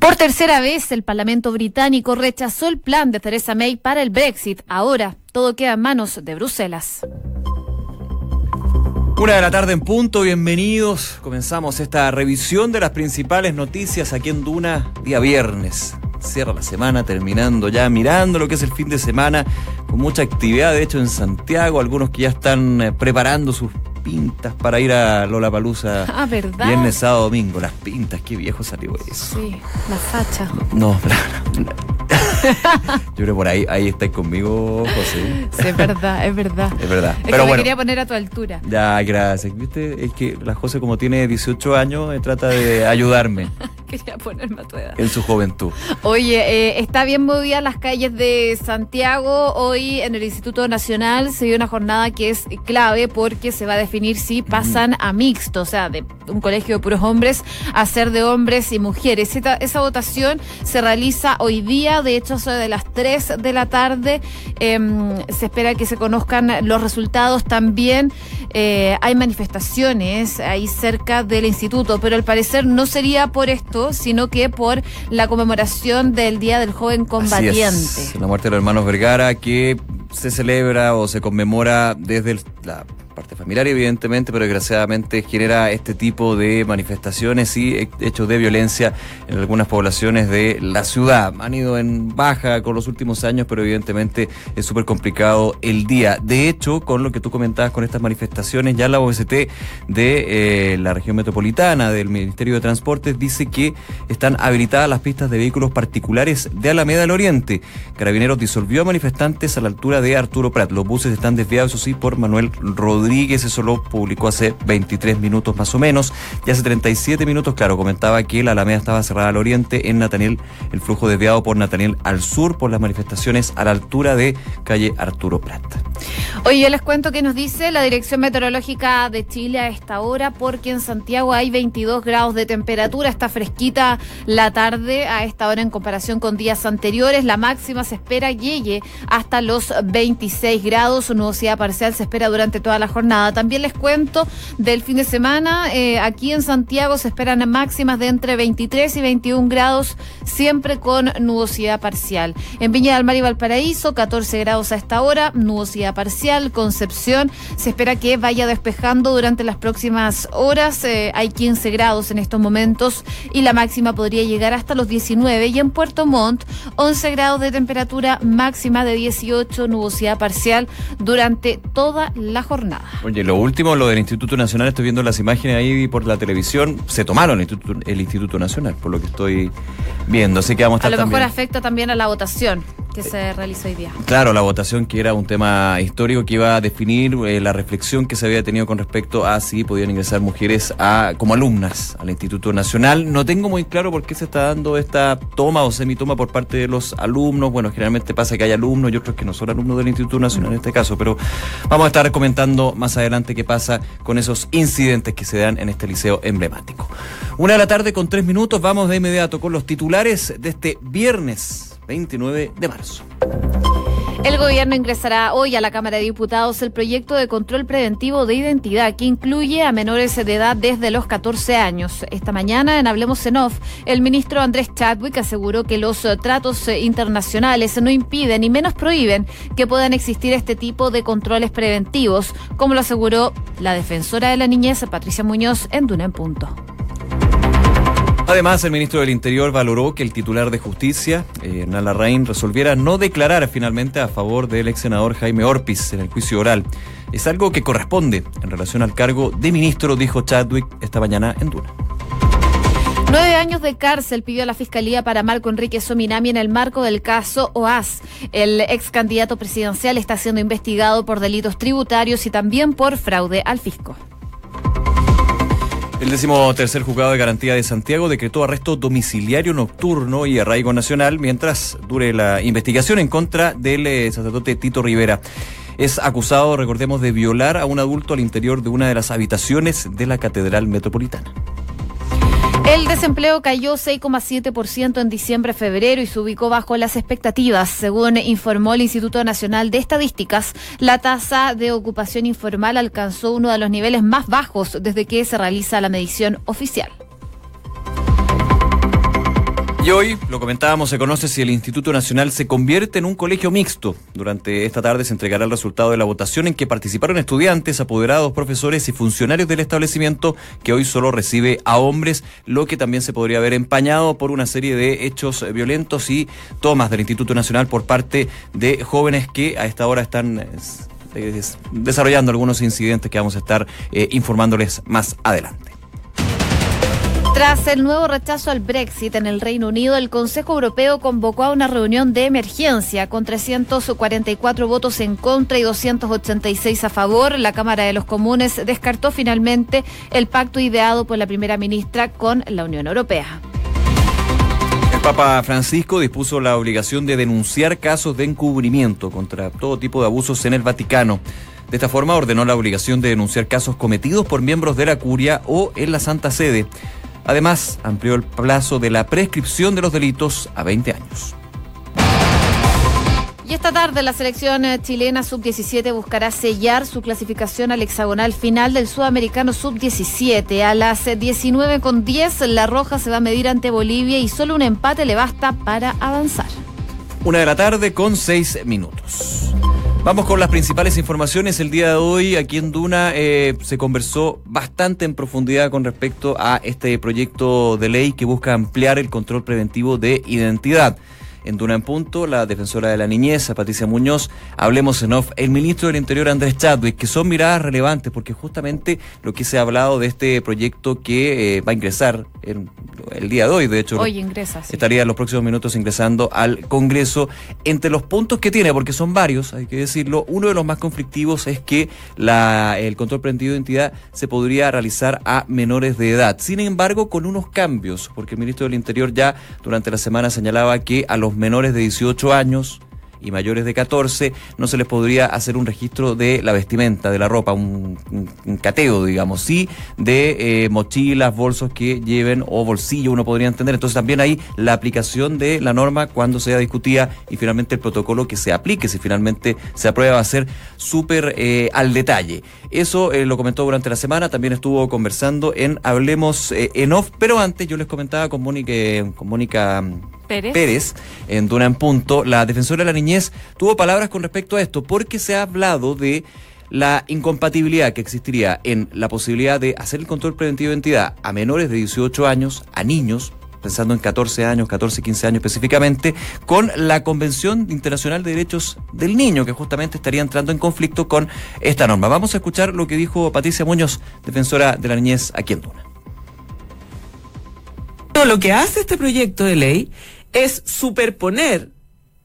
Por tercera vez, el Parlamento británico rechazó el plan de Theresa May para el Brexit. Ahora, todo queda en manos de Bruselas. Una de la tarde en punto, bienvenidos. Comenzamos esta revisión de las principales noticias aquí en Duna, día viernes. Cierra la semana, terminando ya, mirando lo que es el fin de semana, con mucha actividad, de hecho, en Santiago, algunos que ya están eh, preparando sus pintas para ir a Lola Palusa. Ah, ¿verdad? Viernes, sábado, domingo. Las pintas, qué viejo salió eso. Sí, la facha. No, yo creo por ahí, ahí estáis conmigo, José. Sí, es verdad, es verdad. Es verdad. Es Pero que me bueno. quería poner a tu altura. Ya, gracias. ¿Viste? Es que la José, como tiene 18 años, eh, trata de ayudarme Quería ponerme a tu edad. en su juventud. Oye, eh, está bien movida las calles de Santiago. Hoy en el Instituto Nacional se dio una jornada que es clave porque se va a definir si pasan a mixto, o sea, de un colegio de puros hombres a ser de hombres y mujeres. Esta- esa votación se realiza hoy día, de hecho, de las 3 de la tarde. Em, se espera que se conozcan los resultados también. eh, hay manifestaciones ahí cerca del instituto, pero al parecer no sería por esto, sino que por la conmemoración del Día del Joven Así Combatiente. es, la muerte de los hermanos Vergara, que se celebra o se conmemora desde el- la parte familiar, evidentemente, pero desgraciadamente genera este tipo de manifestaciones y he- hechos de violencia en algunas poblaciones de la ciudad. Han ido en baja con los últimos años, pero evidentemente es súper complicado el día. De hecho, con lo que tú comentabas con estas manifestaciones, ya la OST de eh, la región metropolitana, del Ministerio de Transportes, dice que están habilitadas las pistas de vehículos particulares de Alameda del Oriente. Carabineros disolvió a manifestantes a la altura de Arturo Prat. Los buses están desviados, eso sí, por Manuel Rodríguez. Eso lo publicó hace 23 minutos más o menos. Y hace 37 minutos, claro, comentaba que la Alameda estaba cerrada al oriente en Nathaniel, el flujo desviado por Nathaniel al sur por las manifestaciones a la altura de calle Arturo Prat. Oye, yo les cuento que nos dice la Dirección Meteorológica de Chile a esta hora, porque en Santiago hay 22 grados de temperatura, está fresquita la tarde a esta hora en comparación con días anteriores. La máxima se espera llegue hasta los 26 grados, su nubosidad parcial se espera durante toda la jornada. También les cuento del fin de semana, eh, aquí en Santiago se esperan máximas de entre 23 y 21 grados, siempre con nubosidad parcial. En Viña del Mar y Valparaíso, 14 grados a esta hora, nubosidad parcial. Concepción se espera que vaya despejando durante las próximas horas. eh, hay 15 grados en estos momentos y la máxima podría llegar hasta los 19. Y en Puerto Montt, 11 grados de temperatura máxima de 18, nubosidad parcial durante toda la jornada. Oye, lo último, lo del Instituto Nacional, estoy viendo las imágenes ahí por la televisión, se tomaron el Instituto, el Instituto Nacional, por lo que estoy viendo. Así que vamos a A estar lo mejor también. afecta también a la votación se realizó hoy día. Claro, la votación que era un tema histórico que iba a definir eh, la reflexión que se había tenido con respecto a si podían ingresar mujeres a, como alumnas al Instituto Nacional. No tengo muy claro por qué se está dando esta toma o semitoma por parte de los alumnos. Bueno, generalmente pasa que hay alumnos, yo creo que no son alumnos del Instituto Nacional en este caso, pero vamos a estar comentando más adelante qué pasa con esos incidentes que se dan en este liceo emblemático. Una de la tarde con tres minutos, vamos de inmediato con los titulares de este viernes 29 de marzo. El gobierno ingresará hoy a la Cámara de Diputados el proyecto de control preventivo de identidad que incluye a menores de edad desde los 14 años. Esta mañana en Hablemos en Off, el ministro Andrés Chadwick aseguró que los tratos internacionales no impiden ni menos prohíben que puedan existir este tipo de controles preventivos, como lo aseguró la defensora de la niñez Patricia Muñoz en Duna en Punto. Además, el ministro del Interior valoró que el titular de justicia, eh, Hernán Larraín, resolviera no declarar finalmente a favor del ex senador Jaime Orpiz en el juicio oral. Es algo que corresponde en relación al cargo de ministro, dijo Chadwick esta mañana en Duna. Nueve años de cárcel pidió la Fiscalía para Marco Enrique Sominami en el marco del caso OAS. El ex candidato presidencial está siendo investigado por delitos tributarios y también por fraude al fisco. El décimo tercer juzgado de garantía de Santiago decretó arresto domiciliario nocturno y arraigo nacional mientras dure la investigación en contra del eh, sacerdote Tito Rivera. Es acusado, recordemos, de violar a un adulto al interior de una de las habitaciones de la Catedral Metropolitana. El desempleo cayó 6,7% en diciembre-febrero y se ubicó bajo las expectativas. Según informó el Instituto Nacional de Estadísticas, la tasa de ocupación informal alcanzó uno de los niveles más bajos desde que se realiza la medición oficial. Y hoy, lo comentábamos, se conoce si el Instituto Nacional se convierte en un colegio mixto. Durante esta tarde se entregará el resultado de la votación en que participaron estudiantes, apoderados, profesores y funcionarios del establecimiento, que hoy solo recibe a hombres, lo que también se podría haber empañado por una serie de hechos violentos y tomas del Instituto Nacional por parte de jóvenes que a esta hora están eh, desarrollando algunos incidentes que vamos a estar eh, informándoles más adelante. Tras el nuevo rechazo al Brexit en el Reino Unido, el Consejo Europeo convocó a una reunión de emergencia con 344 votos en contra y 286 a favor. La Cámara de los Comunes descartó finalmente el pacto ideado por la primera ministra con la Unión Europea. El Papa Francisco dispuso la obligación de denunciar casos de encubrimiento contra todo tipo de abusos en el Vaticano. De esta forma ordenó la obligación de denunciar casos cometidos por miembros de la curia o en la Santa Sede. Además, amplió el plazo de la prescripción de los delitos a 20 años. Y esta tarde la selección chilena sub-17 buscará sellar su clasificación al hexagonal final del sudamericano sub-17. A las 19.10 la Roja se va a medir ante Bolivia y solo un empate le basta para avanzar. Una de la tarde con seis minutos. Vamos con las principales informaciones. El día de hoy aquí en Duna eh, se conversó bastante en profundidad con respecto a este proyecto de ley que busca ampliar el control preventivo de identidad en Duna en Punto, la defensora de la niñez, Patricia Muñoz, hablemos en off, el ministro del Interior, Andrés Chadwick, que son miradas relevantes porque justamente lo que se ha hablado de este proyecto que eh, va a ingresar el día de hoy, de hecho. Hoy ingresa. Estaría en los próximos minutos ingresando al Congreso. Entre los puntos que tiene, porque son varios, hay que decirlo, uno de los más conflictivos es que la, el control preventivo de identidad se podría realizar a menores de edad. Sin embargo, con unos cambios, porque el ministro del Interior ya durante la semana señalaba que a los menores de 18 años y mayores de 14 no se les podría hacer un registro de la vestimenta, de la ropa, un, cateo, digamos, sí, de eh, mochilas, bolsos que lleven o bolsillo, uno podría entender. Entonces también hay la aplicación de la norma cuando sea discutida y finalmente el protocolo que se aplique, si finalmente se aprueba, va a ser súper eh, al detalle. Eso eh, lo comentó durante la semana, también estuvo conversando en Hablemos en Off, pero antes yo les comentaba con Mónica, con Mónica Pérez. en Duna en Punto, la defensora de la niñez tuvo palabras con respecto a esto, porque se ha hablado de la incompatibilidad que existiría en la posibilidad de hacer el control preventivo de identidad a menores de 18 años, a niños, pensando en 14 años, 14, 15 años específicamente, con la Convención Internacional de Derechos del Niño, que justamente estaría entrando en conflicto con esta norma. Vamos a escuchar lo que dijo Patricia Muñoz, defensora de la niñez aquí en Duna. Lo que hace este proyecto de ley es superponer,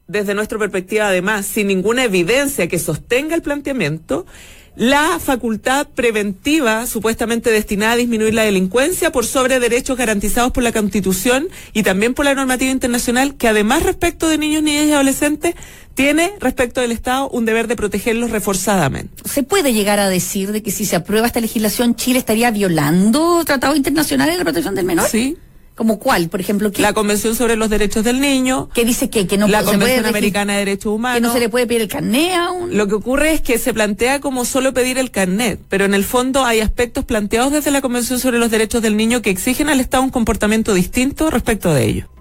desde nuestra perspectiva además, sin ninguna evidencia que sostenga el planteamiento, la facultad preventiva supuestamente destinada a disminuir la delincuencia por sobre derechos garantizados por la Constitución y también por la normativa internacional, que además respecto de niños, niñas y adolescentes tiene respecto del Estado un deber de protegerlos reforzadamente. ¿Se puede llegar a decir de que si se aprueba esta legislación Chile estaría violando tratados internacionales de protección del menor? Sí. ¿Como cuál? Por ejemplo, la Convención sobre los Derechos del Niño. ¿Qué dice que, que no La Convención Americana de Derechos Humanos. Que no se le puede pedir el carnet a un... Lo que ocurre es que se plantea como solo pedir el carnet, pero en el fondo hay aspectos planteados desde la Convención sobre los Derechos del Niño que exigen al Estado un comportamiento distinto respecto de ello.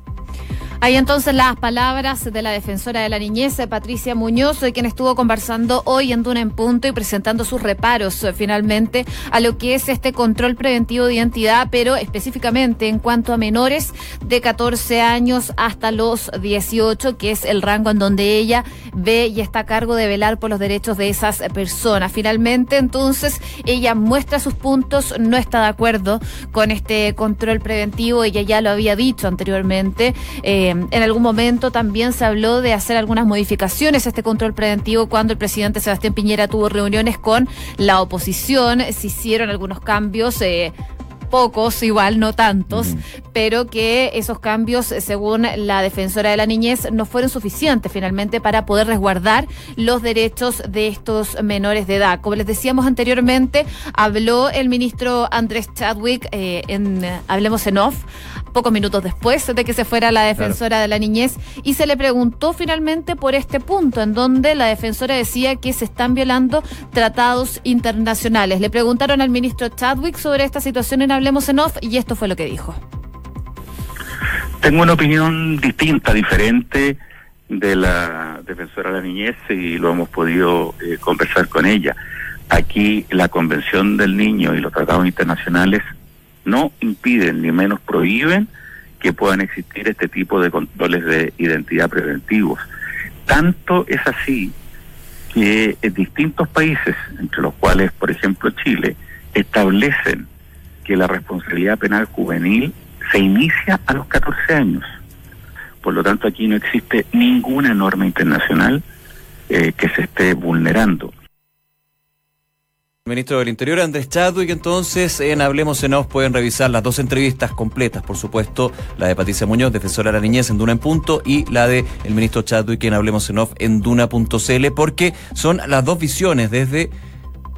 Hay entonces las palabras de la defensora de la niñez, Patricia Muñoz, quien estuvo conversando hoy en Duna en Punto y presentando sus reparos eh, finalmente a lo que es este control preventivo de identidad, pero específicamente en cuanto a menores de 14 años hasta los 18, que es el rango en donde ella ve y está a cargo de velar por los derechos de esas personas. Finalmente, entonces, ella muestra sus puntos, no está de acuerdo con este control preventivo, ella ya lo había dicho anteriormente. Eh, en algún momento también se habló de hacer algunas modificaciones a este control preventivo cuando el presidente Sebastián Piñera tuvo reuniones con la oposición. Se hicieron algunos cambios. Eh, pocos, igual, no tantos, pero que esos cambios, según la defensora de la niñez, no fueron suficientes finalmente para poder resguardar los derechos de estos menores de edad. Como les decíamos anteriormente, habló el ministro Andrés Chadwick eh, en Hablemos en Off pocos minutos después de que se fuera la defensora de la niñez y se le preguntó finalmente por este punto en donde la defensora decía que se están violando tratados internacionales. Le preguntaron al ministro Chadwick sobre esta situación en Hablemos en Off y esto fue lo que dijo. Tengo una opinión distinta, diferente de la defensora de la niñez y lo hemos podido eh, conversar con ella. Aquí la Convención del Niño y los tratados internacionales no impiden ni menos prohíben que puedan existir este tipo de controles de identidad preventivos. Tanto es así que distintos países, entre los cuales, por ejemplo, Chile, establecen que la responsabilidad penal juvenil se inicia a los 14 años. Por lo tanto, aquí no existe ninguna norma internacional eh, que se esté vulnerando. Ministro del Interior, Andrés Chadwick, entonces en Hablemos en Off pueden revisar las dos entrevistas completas, por supuesto, la de Patricia Muñoz, defensora de la niñez en Duna en Punto, y la de el ministro Chadwick en Hablemos en Off en Duna.cl, porque son las dos visiones desde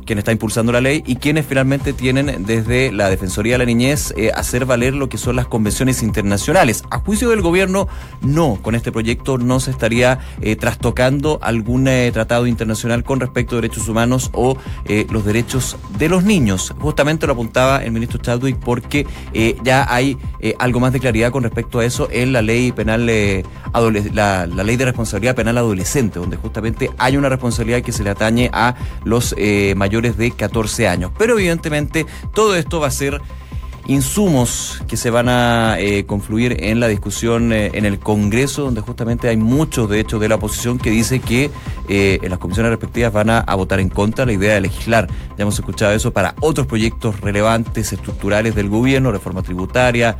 quien está impulsando la ley y quienes finalmente tienen desde la Defensoría de la Niñez eh, hacer valer lo que son las convenciones internacionales. A juicio del gobierno, no, con este proyecto no se estaría eh, trastocando algún eh, tratado internacional con respecto a derechos humanos o los derechos de los niños. Justamente lo apuntaba el ministro Chadwick porque ya hay algo más de claridad con respecto a eso en la ley penal, la, la, ley de responsabilidad penal adolescente, donde justamente hay una responsabilidad que se le atañe a los mayores de 14 años. Pero evidentemente todo esto va a ser insumos que se van a eh, confluir en la discusión eh, en el Congreso, donde justamente hay muchos, de hecho, de la oposición que dice que eh, en las comisiones respectivas van a, votar en contra la idea de legislar. Ya hemos escuchado eso para otros proyectos relevantes, estructurales del gobierno, reforma tributaria,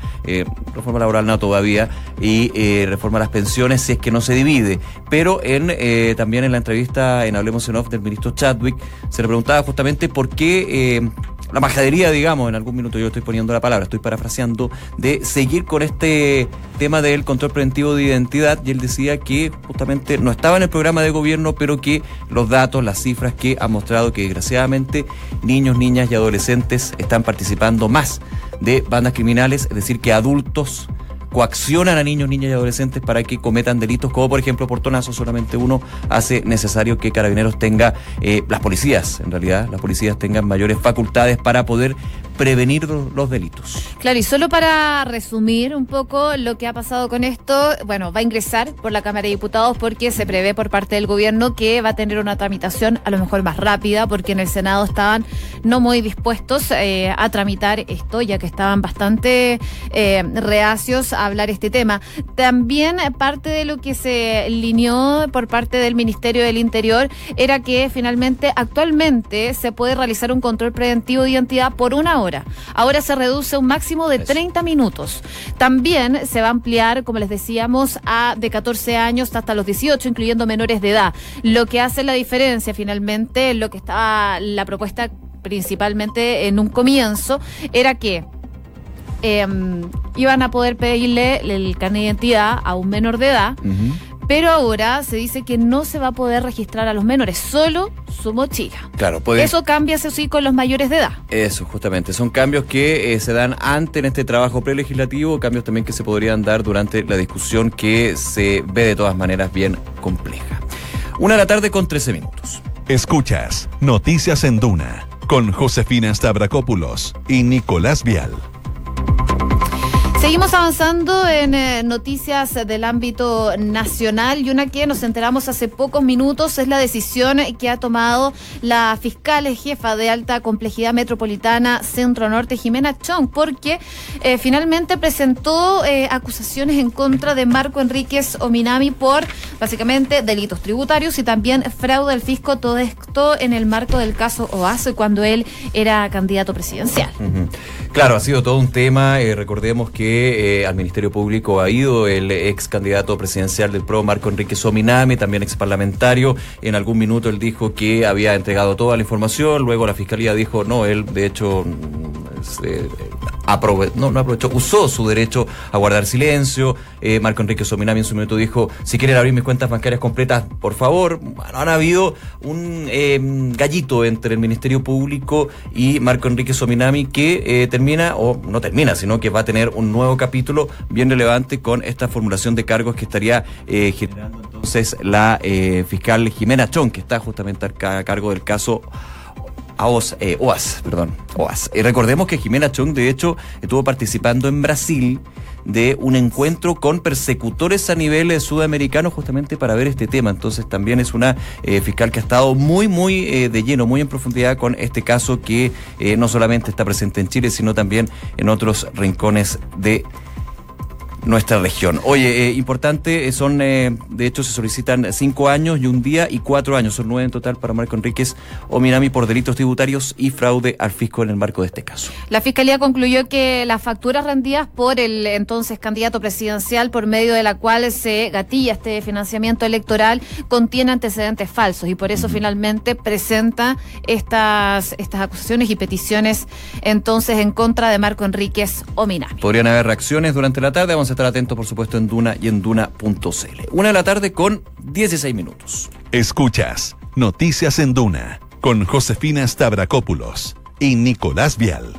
reforma laboral no todavía, y reforma a las pensiones si es que no se divide. Pero en también en la entrevista en Hablemos en Off del ministro Chadwick se le preguntaba justamente por qué la majadería, digamos, en algún minuto yo estoy poniendo la palabra, estoy parafraseando, de seguir con este tema del control preventivo de identidad. Y él decía que justamente no estaba en el programa de gobierno, pero que los datos, las cifras que han mostrado que desgraciadamente niños, niñas y adolescentes están participando más de bandas criminales, es decir, que adultos coaccionan a niños, niñas y adolescentes para que cometan delitos, como por ejemplo portonazo, solamente uno hace necesario que Carabineros tenga, eh, las policías, en realidad, las policías tengan mayores facultades para poder prevenir los delitos. Claro, y solo para resumir un poco lo que ha pasado con esto, bueno, va a ingresar por la Cámara de Diputados porque se prevé por parte del gobierno que va a tener una tramitación a lo mejor más rápida porque en el Senado estaban no muy dispuestos eh, a tramitar esto, ya que estaban bastante eh, reacios a hablar este tema. También parte de lo que se lineó por parte del Ministerio del Interior era que finalmente actualmente se puede realizar un control preventivo de identidad por una hora Ahora se reduce un máximo de 30 minutos. También se va a ampliar, como les decíamos, a de 14 años hasta los 18, incluyendo menores de edad. Lo que hace la diferencia finalmente, lo que estaba la propuesta principalmente en un comienzo, era que em, iban a poder pedirle el carnet de identidad a un menor de edad, pero ahora se dice que no se va a poder registrar a los menores, solo su mochila. Claro, puede... Eso cambia, eso sí, con los mayores de edad. Eso, justamente. Son cambios que eh, se dan antes en este trabajo prelegislativo, cambios también que se podrían dar durante la discusión que se ve de todas maneras bien compleja. Una de la tarde con 13 minutos. Escuchas Noticias en Duna con Josefina Stavrakopoulos y Nicolás Vial. Seguimos avanzando en eh, noticias del ámbito nacional y una que nos enteramos hace pocos minutos es la decisión que ha tomado la fiscal jefa de alta complejidad metropolitana Centro Norte, Jimena Chong, porque eh, finalmente presentó eh, acusaciones en contra de Marco Enríquez Ominami por básicamente delitos tributarios y también fraude al fisco, todo esto en el marco del caso OASO cuando él era candidato presidencial. Claro, ha sido todo un tema, recordemos que eh, al Ministerio Público ha ido el ex candidato presidencial del PRO, Marco Enrique Sominami, también ex parlamentario. En algún minuto él dijo que había entregado toda la información, luego la fiscalía dijo no, él de hecho eh, no, no aprovechó, usó su derecho a guardar silencio. Eh, Marco Enrique Sominami en su minuto dijo, si quieren abrir mis cuentas bancarias completas, por favor. Han habido un em, gallito entre el Ministerio Público y Marco Enrique Sominami que eh, termina, o no termina, sino que va a tener un nuevo capítulo bien relevante con esta formulación de cargos que estaría generando entonces la fiscal Jimena Chón, que está justamente a cargo del caso a OAS, eh, OAS, perdón, OAS. Y recordemos que Jimena Chong, de hecho, estuvo participando en Brasil de un encuentro con persecutores a nivel eh, sudamericano justamente para ver este tema. Entonces también es una eh, fiscal que ha estado muy, muy eh, de lleno, muy en profundidad con este caso que eh, no solamente está presente en Chile, sino también en otros rincones de nuestra región. Oye, eh, importante, eh, son, eh, de hecho, se solicitan cinco años y un día y cuatro años, son nueve en total para Marco Enríquez o Minami por delitos tributarios y fraude al fisco en el marco de este caso. La Fiscalía concluyó que las facturas rendidas por el entonces candidato presidencial, por medio de la cual se gatilla este financiamiento electoral, contiene antecedentes falsos y por eso finalmente presenta estas, estas acusaciones y peticiones entonces en contra de Marco Enríquez o Minami. Podrían haber reacciones durante la tarde, vamos a estar atentos, por supuesto, en Duna y en Duna.cl. Una de la tarde con 16 minutos. Escuchas Noticias en Duna con Josefina Stavrakopoulos y Nicolás Vial.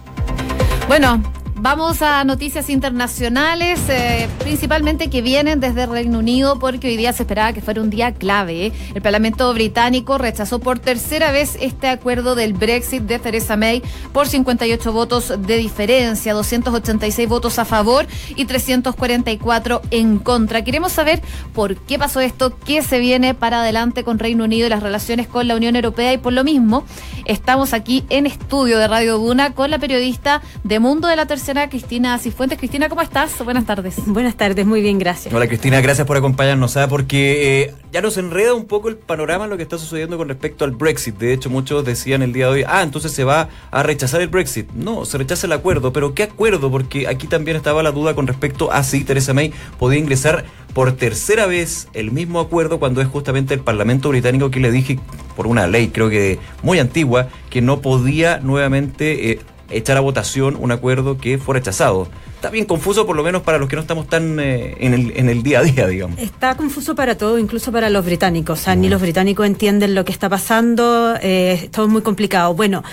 Bueno, vamos a noticias internacionales, eh, principalmente que vienen desde Reino Unido, porque hoy día se esperaba que fuera un día clave. El Parlamento británico rechazó por tercera vez este acuerdo del Brexit de Theresa May por 58 votos de diferencia, 286 votos a favor y 344 en contra. Queremos saber por qué pasó esto, qué se viene para adelante con Reino Unido y las relaciones con la Unión Europea y por lo mismo estamos aquí en estudio de Radio Duna con la periodista de Mundo de la Tercera, Cristina Cifuentes. Cristina, ¿cómo estás? Buenas tardes. Buenas tardes, muy bien, gracias. Hola Cristina, gracias por acompañarnos, ¿sabes? porque eh, ya nos enreda un poco el panorama en lo que está sucediendo con respecto al Brexit. De hecho, muchos decían el día de hoy, ah, entonces se va a rechazar el Brexit. No, se rechaza el acuerdo, pero ¿qué acuerdo? Porque aquí también estaba la duda con respecto a si Theresa May podía ingresar por tercera vez el mismo acuerdo cuando es justamente el Parlamento británico que le dije, por una ley creo que muy antigua, que no podía nuevamente... Eh, echar a votación un acuerdo que fue rechazado. Está bien confuso, por lo menos para los que no estamos tan eh, en, el, en el día a día, digamos. Está confuso para todo, incluso para los británicos. O sea, ni los británicos entienden lo que está pasando, eh, todo es muy complicado. Bueno,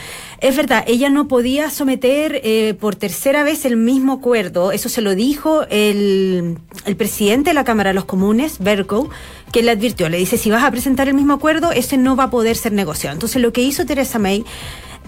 es verdad, ella no podía someter eh, por tercera vez el mismo acuerdo, eso se lo dijo el, el presidente de la Cámara de los Comunes, Bercow, que le advirtió, le dice, si vas a presentar el mismo acuerdo, ese no va a poder ser negociado. Entonces, lo que hizo Theresa May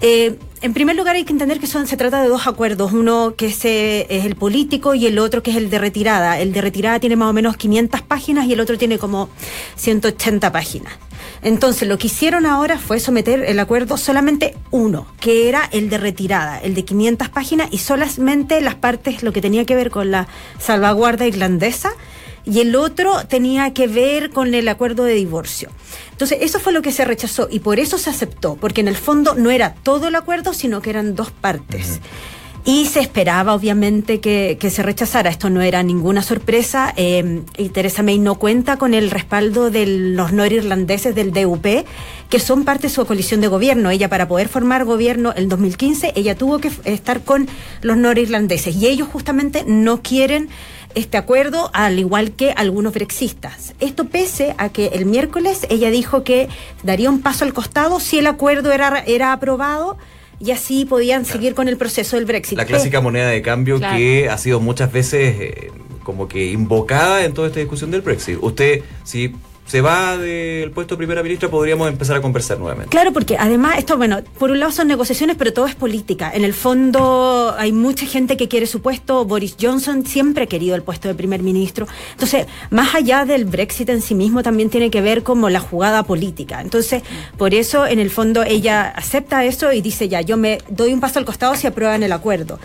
eh, en primer lugar hay que entender que son, se trata de dos acuerdos, uno que es, eh, es, el político y el otro que es el de retirada. El de retirada tiene más o menos 500 páginas y el otro tiene como 180 páginas. Entonces lo que hicieron ahora fue someter el acuerdo solamente uno, que era el de retirada, el de 500 páginas y solamente las partes, lo que tenía que ver con la salvaguarda irlandesa y el otro tenía que ver con el acuerdo de divorcio. Entonces, eso fue lo que se rechazó y por eso se aceptó, porque en el fondo no era todo el acuerdo, sino que eran dos partes. Y se esperaba, obviamente, que, que, se rechazara. Esto no era ninguna sorpresa. Eh, y Teresa May no cuenta con el respaldo de los norirlandeses del DUP, que son parte de su coalición de gobierno. Ella, para poder formar gobierno en 2015, ella tuvo que estar con los norirlandeses. Y ellos justamente no quieren este acuerdo, al igual que algunos brexistas. Esto pese a que el miércoles ella dijo que daría un paso al costado si el acuerdo era, era aprobado y así podían claro. seguir con el proceso del Brexit. La clásica moneda de cambio claro. que ha sido muchas veces eh, como que invocada en toda esta discusión del Brexit. Usted, si se va del puesto de primera ministra, podríamos empezar a conversar nuevamente. Claro, porque además esto, bueno, por un lado son negociaciones, pero todo es política. En el fondo hay mucha gente que quiere su puesto. Boris Johnson siempre ha querido el puesto de primer ministro. Entonces, más allá del Brexit en sí mismo, también tiene que ver como la jugada política. Entonces, por eso, en el fondo, ella acepta eso y dice, ya, yo me doy un paso al costado si aprueban el acuerdo.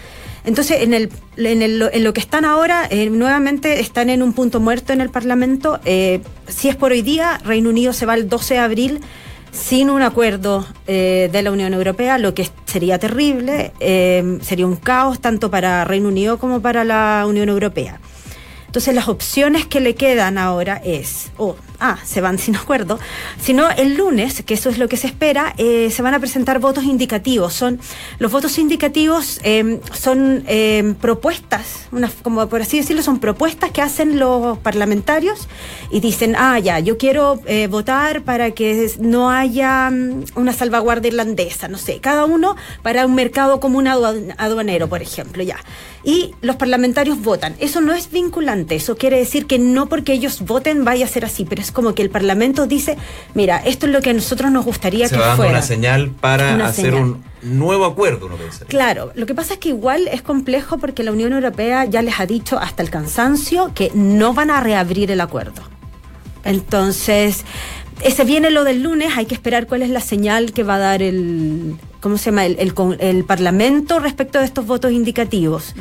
Entonces, en, el, en, el, en lo que están ahora, eh, nuevamente están en un punto muerto en el Parlamento. Eh, si es por hoy día, Reino Unido se va el 12 de abril sin un acuerdo eh, de la Unión Europea, lo que sería terrible, sería un caos tanto para Reino Unido como para la Unión Europea. Entonces las opciones que le quedan ahora es, oh, ah, se van sin acuerdo, sino el lunes, que eso es lo que se espera, eh, se van a presentar votos indicativos. Son los votos indicativos eh, son eh, propuestas, una, como por así decirlo, son propuestas que hacen los parlamentarios y dicen, ah, ya, yo quiero eh, votar para que no haya um, una salvaguardia irlandesa, no sé, cada uno para un mercado común aduanero, por ejemplo, ya. Y los parlamentarios votan. Eso no es vinculante, eso quiere decir que no porque ellos voten vaya a ser así, pero es como que el Parlamento dice, mira, esto es lo que a nosotros nos gustaría Se que va dando fuera. una señal para Una hacer señal. un nuevo acuerdo, uno pensaría. Claro, lo que pasa es que igual es complejo porque la Unión Europea ya les ha dicho hasta el cansancio que no van a reabrir el acuerdo. Entonces, ese viene lo del lunes, hay que esperar cuál es la señal que va a dar el, ¿cómo se llama? El, el con- el Parlamento respecto de estos votos indicativos.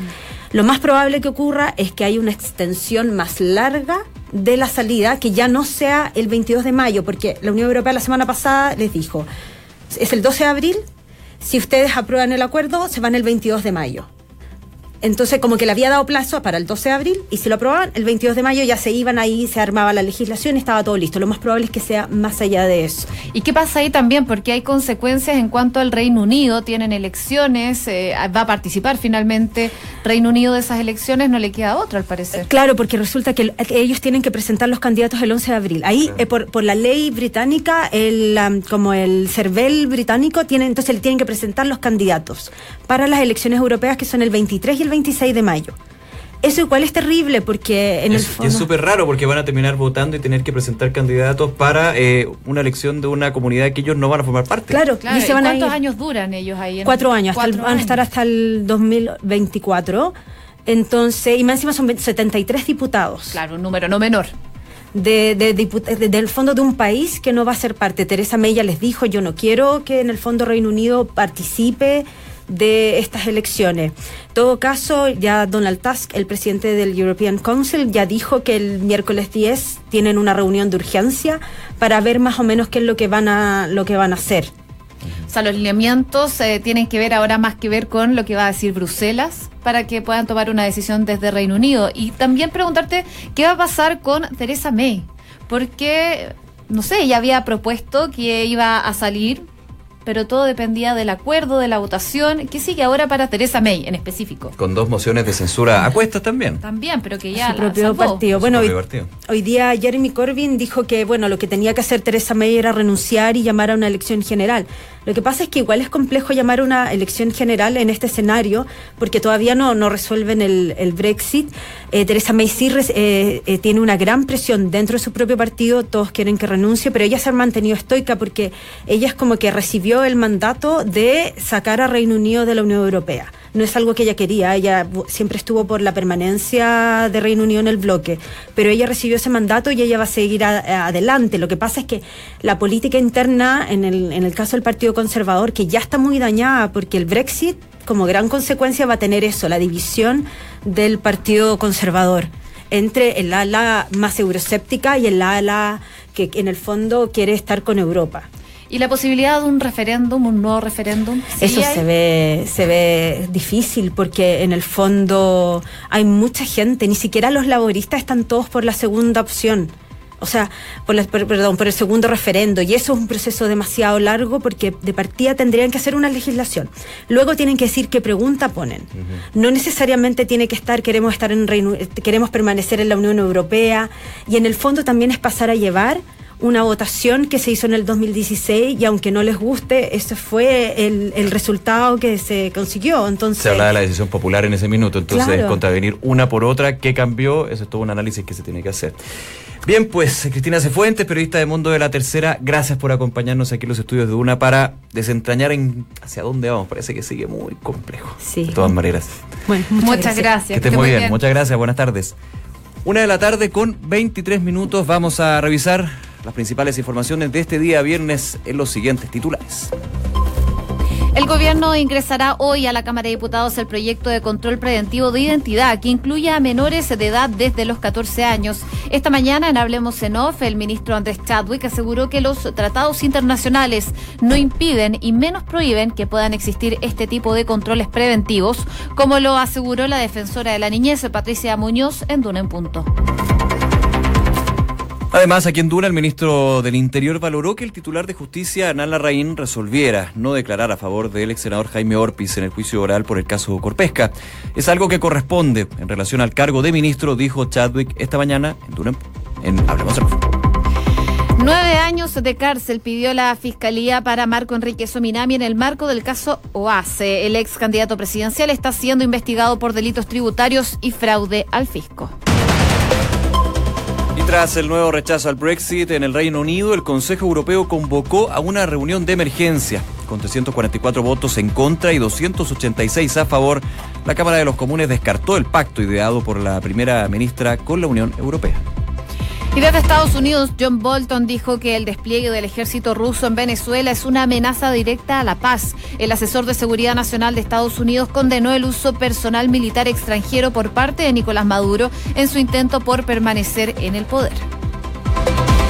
Lo más probable que ocurra es que haya una extensión más larga de la salida, que ya no sea el 22 de mayo, porque la Unión Europea la semana pasada les dijo, es el 12 de abril, si ustedes aprueban el acuerdo, se van el 22 de mayo. Entonces, como que le había dado plazo para el 12 de abril, y si lo aprobaban, el 22 de mayo ya se iban ahí, se armaba la legislación y estaba todo listo. Lo más probable es que sea más allá de eso. ¿Y qué pasa ahí también? Porque hay consecuencias en cuanto al Reino Unido, tienen elecciones, eh, va a participar finalmente Reino Unido de esas elecciones, no le queda otra al parecer. Claro, porque resulta que que ellos tienen que presentar los candidatos el 11 de abril. Ahí, eh, por, por la ley británica, el, am, como el CERVEL británico, tiene, entonces le tienen que presentar los candidatos para las elecciones europeas que son el 23 y el 26 de mayo. Eso igual es terrible porque en el Es- y fondo... es súper raro porque van a terminar votando y tener que presentar candidatos para eh, una elección de una comunidad que ellos no van a formar parte. Claro, Claro, y ¿y se van a ¿Cuántos ir- años duran ellos ahí? en- Cuatro años, hasta el- van a estar hasta el 2024. Entonces, y más encima son 73 diputados Claro, un número no menor. de, de de- del fondo de un país que no va a ser parte. Teresa May ya les dijo, yo no quiero que en el fondo Reino Unido participe de estas elecciones. En todo caso, ya Donald Tusk, el presidente del European Council, ya dijo que el miércoles 10 tienen una reunión de urgencia para ver más o menos qué es lo que van a, lo que van a hacer. O sea, los lineamientos eh, tienen que ver ahora más que ver con lo que va a decir Bruselas para que puedan tomar una decisión desde Reino Unido. Y también preguntarte qué va a pasar con Theresa May, porque, no sé, ella había propuesto que iba a salir, pero todo dependía del acuerdo, de la votación. ¿Qué sigue ahora para Theresa May en específico? Con dos mociones de censura a cuestas también. También, pero que ya su la propio salvó. partido. Bueno, hoy, propio partido. hoy día Jeremy Corbyn dijo que bueno lo que tenía que hacer Teresa May era renunciar y llamar a una elección general. Lo que pasa es que igual es complejo llamar una elección general en este escenario porque todavía no, no resuelven el, el Brexit. Eh, Teresa May sí eh, eh, tiene una gran presión dentro de su propio partido, todos quieren que renuncie, pero ella se ha mantenido estoica porque ella es como que recibió el mandato de sacar a Reino Unido de la Unión Europea no es algo que ella quería, ella siempre estuvo por la permanencia de Reino Unido en el bloque, pero ella recibió ese mandato y ella va a seguir a- adelante. Lo que pasa es que la política interna, en el, en el caso del Partido Conservador, que ya está muy dañada porque el Brexit, como gran consecuencia, va a tener eso, la división del Partido Conservador entre el ala más euroscéptica y el ala que en el fondo quiere estar con Europa. ¿Y la posibilidad de un referéndum, un nuevo referéndum? ¿Sí Eso hay? se ve, se ve difícil porque en el fondo hay mucha gente, ni siquiera los laboristas están todos por la segunda opción. O sea, por la- per- perdón, por el segundo referendo. Y eso es un proceso demasiado largo porque de partida tendrían que hacer una legislación. Luego tienen que decir qué pregunta ponen. No necesariamente tiene que estar, queremos estar en Reino, queremos permanecer en la Unión Europea. Y en el fondo también es pasar a llevar una votación que se hizo en el 2016 y aunque no les guste, ese fue el, el resultado que se consiguió. Entonces, Se hablaba de la decisión popular en ese minuto, entonces Claro. contravenir una por otra, ¿qué cambió? Eso es todo un análisis que se tiene que hacer. Bien, pues Cristina Cefuentes, periodista de Mundo de la Tercera, gracias por acompañarnos aquí en los estudios de UNA para desentrañar en hacia dónde vamos. Parece que sigue muy complejo. Sí. De todas maneras. bueno, Muchas, gracias. Que estés muy bien. Muchas gracias. Buenas tardes. Una de la tarde con 23 minutos. Vamos a revisar las principales informaciones de este día viernes en los siguientes titulares. El gobierno ingresará hoy a la Cámara de Diputados el proyecto de control preventivo de identidad que incluye a menores de edad desde los 14 años. Esta mañana en Hablemos en Off, el ministro Andrés Chadwick aseguró que los tratados internacionales no impiden y menos prohíben que puedan existir este tipo de controles preventivos, como lo aseguró la defensora de la niñez, Patricia Muñoz, en Duna en Punto. Además, aquí en Duna, el ministro del Interior valoró que el titular de justicia, Hernán Larraín, resolviera no declarar a favor del ex senador Jaime Orpiz en el juicio oral por el caso Corpesca. Es algo que corresponde en relación al cargo de ministro, dijo Chadwick esta mañana en Duna en Hablemos. Nueve años de cárcel pidió la Fiscalía para Marco Enrique Sominami en el marco del caso OASE. El ex candidato presidencial está siendo investigado por delitos tributarios y fraude al fisco. Tras el nuevo rechazo al Brexit en el Reino Unido, el Consejo Europeo convocó a una reunión de emergencia. Con 344 votos en contra y 286 a favor, la Cámara de los Comunes descartó el pacto ideado por la primera ministra con la Unión Europea. Y desde Estados Unidos, John Bolton dijo que el despliegue del ejército ruso en Venezuela es una amenaza directa a la paz. El asesor de Seguridad Nacional de Estados Unidos condenó el uso personal militar extranjero por parte de Nicolás Maduro en su intento por permanecer en el poder.